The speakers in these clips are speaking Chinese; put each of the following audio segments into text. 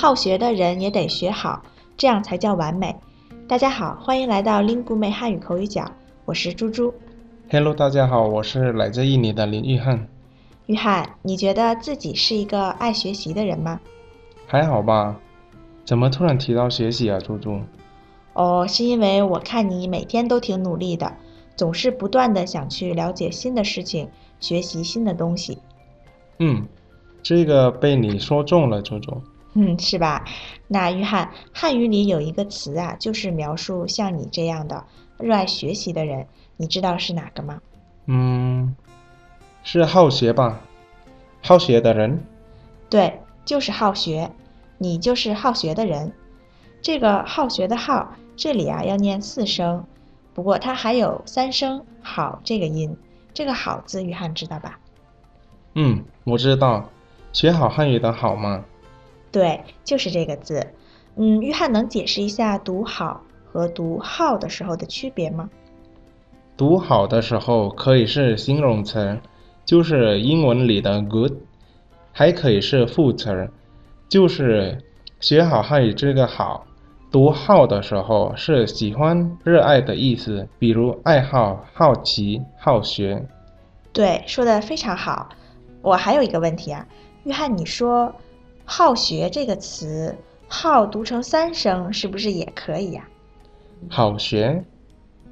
好学的人也得学好，这样才叫完美。大家好，欢迎来到 Lingu 妹汉语口语角，我是猪猪。Hello，大家好，我是来自印尼的林玉汉。约翰，你觉得自己是一个爱学习的人吗？还好吧？怎么突然提到学习啊，猪猪？哦，是因为我看你每天都挺努力的，总是不断的想去了解新的事情，学习新的东西。嗯，这个被你说中了，猪猪。嗯，是吧？那约翰，汉语里有一个词啊，就是描述像你这样的热爱学习的人，你知道是哪个吗？嗯，是好学吧？好学的人。对，就是好学，你就是好学的人。这个好学的好，这里啊要念四声，不过它还有三声好这个音。这个好字，约翰知道吧？嗯，我知道，学好汉语的好嘛。对，就是这个字。嗯，约翰能解释一下读好和读好的时候的区别吗？读好的时候可以是形容词，就是英文里的 good，还可以是副词，就是学好汉语这个好。读好的时候是喜欢、热爱的意思，比如爱好、好奇、好学。对，说的非常好。我还有一个问题啊，约翰，你说“好学”这个词，“好”读成三声，是不是也可以呀、好学，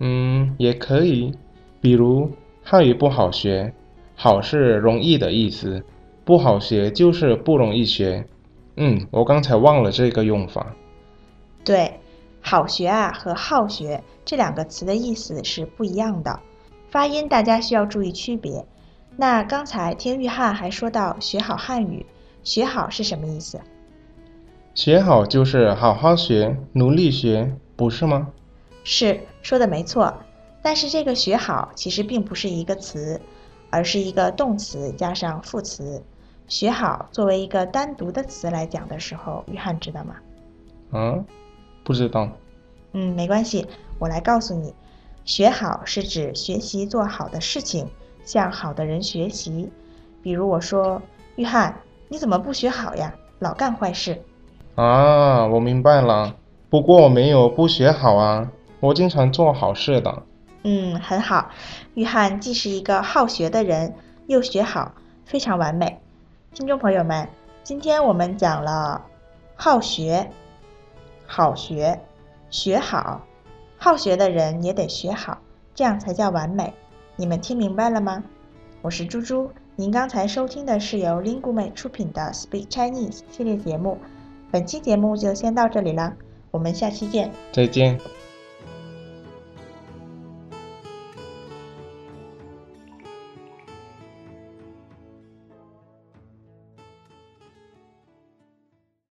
嗯，也可以。比如汉语不好学，好是容易的意思，不好学就是不容易学。嗯，我刚才忘了这个用法。对，好学啊和好学这两个词的意思是不一样的，发音大家需要注意区别。那刚才听玉汉还说到学好汉语，学好是什么意思？学好就是好好学，努力学，不是吗？是说的没错，但是这个学好其实并不是一个词，而是一个动词加上副词。学好作为一个单独的词来讲的时候，约翰知道吗？嗯，不知道。嗯，没关系，我来告诉你，学好是指学习做好的事情，向好的人学习。比如我说，约翰，你怎么不学好呀？老干坏事。啊，我明白了。不过我没有不学好啊，我经常做好事的。嗯，很好。约翰既是一个好学的人，又学好，非常完美。听众朋友们，今天我们讲了好学、好学、学好。好学的人也得学好，这样才叫完美。你们听明白了吗？我是猪猪，您刚才收听的是由 Lingueme 出品的 Speak Chinese 系列节目。本期节目就先到这里了，我们下期见。再见。